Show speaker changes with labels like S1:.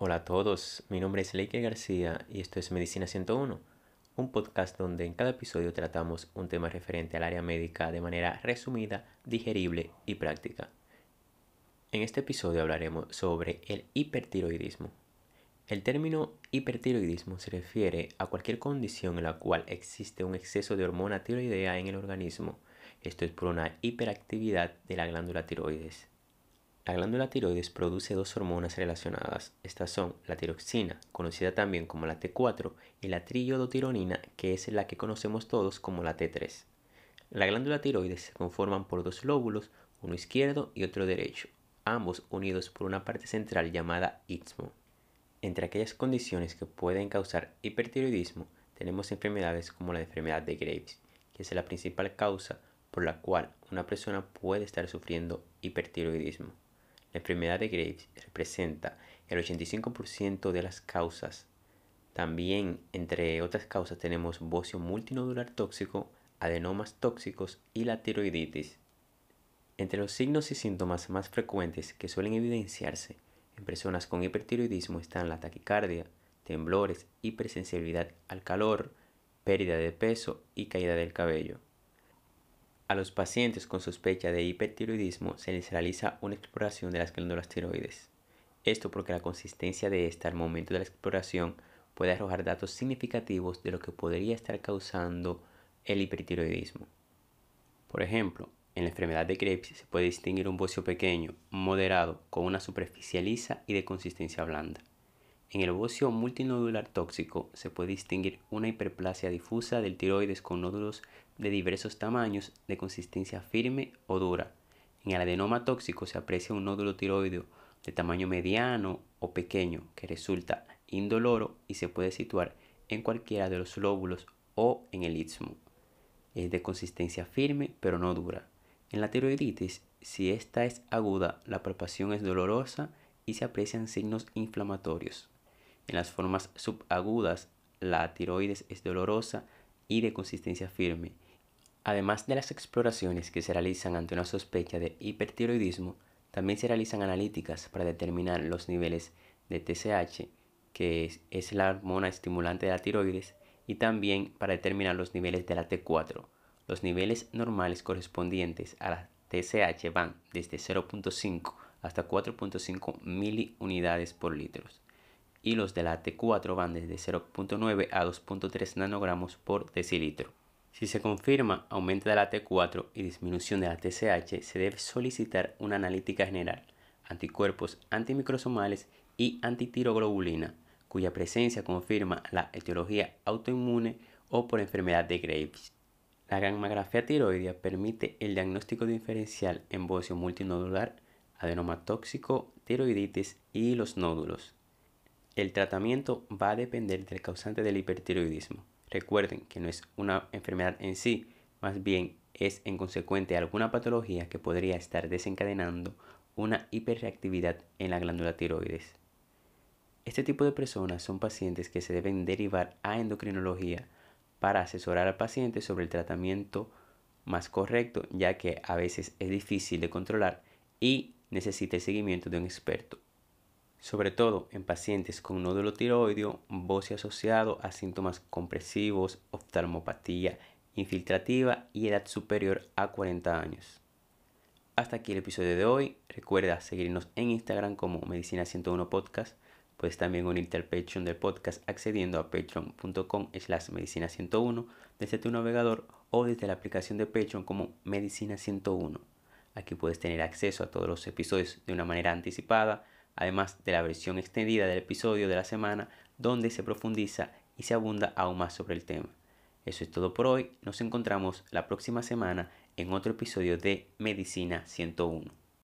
S1: Hola a todos, mi nombre es Leike García y esto es Medicina 101, un podcast donde en cada episodio tratamos un tema referente al área médica de manera resumida, digerible y práctica. En este episodio hablaremos sobre el hipertiroidismo. El término hipertiroidismo se refiere a cualquier condición en la cual existe un exceso de hormona tiroidea en el organismo. Esto es por una hiperactividad de la glándula tiroides. La glándula tiroides produce dos hormonas relacionadas. Estas son la tiroxina, conocida también como la T4, y la triiodotironina, que es la que conocemos todos como la T3. La glándula tiroides se conforman por dos lóbulos, uno izquierdo y otro derecho, ambos unidos por una parte central llamada istmo. Entre aquellas condiciones que pueden causar hipertiroidismo, tenemos enfermedades como la enfermedad de Graves, que es la principal causa por la cual una persona puede estar sufriendo hipertiroidismo. La enfermedad de Graves representa el 85% de las causas. También, entre otras causas, tenemos bocio multinodular tóxico, adenomas tóxicos y la tiroiditis. Entre los signos y síntomas más frecuentes que suelen evidenciarse en personas con hipertiroidismo están la taquicardia, temblores, hipersensibilidad al calor, pérdida de peso y caída del cabello. A los pacientes con sospecha de hipertiroidismo se les realiza una exploración de las glándulas tiroides. Esto porque la consistencia de esta al momento de la exploración puede arrojar datos significativos de lo que podría estar causando el hipertiroidismo. Por ejemplo, en la enfermedad de Krebs se puede distinguir un bocio pequeño, moderado, con una superficie lisa y de consistencia blanda. En el bocio multinodular tóxico se puede distinguir una hiperplasia difusa del tiroides con nódulos de diversos tamaños de consistencia firme o dura. En el adenoma tóxico se aprecia un nódulo tiroideo de tamaño mediano o pequeño que resulta indoloro y se puede situar en cualquiera de los lóbulos o en el istmo. Es de consistencia firme pero no dura. En la tiroiditis, si esta es aguda, la palpación es dolorosa y se aprecian signos inflamatorios. En las formas subagudas, la tiroides es dolorosa y de consistencia firme. Además de las exploraciones que se realizan ante una sospecha de hipertiroidismo, también se realizan analíticas para determinar los niveles de TSH, que es, la hormona estimulante de la tiroides, y también para determinar los niveles de la T4. Los niveles normales correspondientes a la TSH van desde 0.5 hasta 4.5 miliunidades por litro y los de la T4 van desde 0.9 a 2.3 nanogramos por decilitro. Si se confirma aumento de la T4 y disminución de la TSH, se debe solicitar una analítica general, anticuerpos antimicrosomales y antitiroglobulina, cuya presencia confirma la etiología autoinmune o por enfermedad de Graves. La gammagrafía tiroidea permite el diagnóstico diferencial en bocio multinodular, adenoma tóxico, tiroiditis y los nódulos. El tratamiento va a depender del causante del hipertiroidismo. Recuerden que no es una enfermedad en sí, más bien es en consecuente alguna patología que podría estar desencadenando una hiperreactividad en la glándula tiroides. Este tipo de personas son pacientes que se deben derivar a endocrinología para asesorar al paciente sobre el tratamiento más correcto, ya que a veces es difícil de controlar y necesita el seguimiento de un experto sobre todo en pacientes con nódulo tiroideo, bocio asociado a síntomas compresivos, oftalmopatía infiltrativa y edad superior a 40 años. Hasta aquí el episodio de hoy. Recuerda seguirnos en Instagram como Medicina 101 Podcast. Puedes también unirte al Patreon del podcast accediendo a patreon.com slash medicina 101 desde tu navegador o desde la aplicación de Patreon como Medicina 101. Aquí puedes tener acceso a todos los episodios de una manera anticipada además de la versión extendida del episodio de la semana donde se profundiza y se abunda aún más sobre el tema. Eso es todo por hoy, nos encontramos la próxima semana en otro episodio de Medicina 101.